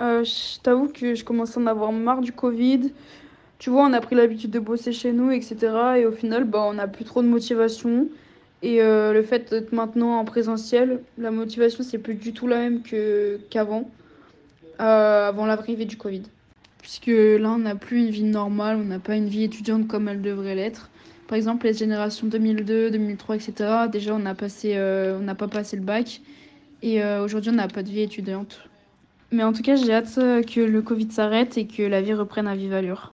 Euh, je t'avoue que je commence à en avoir marre du Covid. Tu vois, on a pris l'habitude de bosser chez nous, etc. Et au final, bah, on n'a plus trop de motivation. Et euh, le fait d'être maintenant en présentiel, la motivation, c'est plus du tout la même que, qu'avant, euh, avant l'arrivée du Covid. Puisque là, on n'a plus une vie normale, on n'a pas une vie étudiante comme elle devrait l'être. Par exemple, les générations 2002, 2003, etc., déjà, on n'a pas passé le bac. Et aujourd'hui, on n'a pas de vie étudiante. Mais en tout cas, j'ai hâte euh, que le Covid s'arrête et que la vie reprenne à vive allure.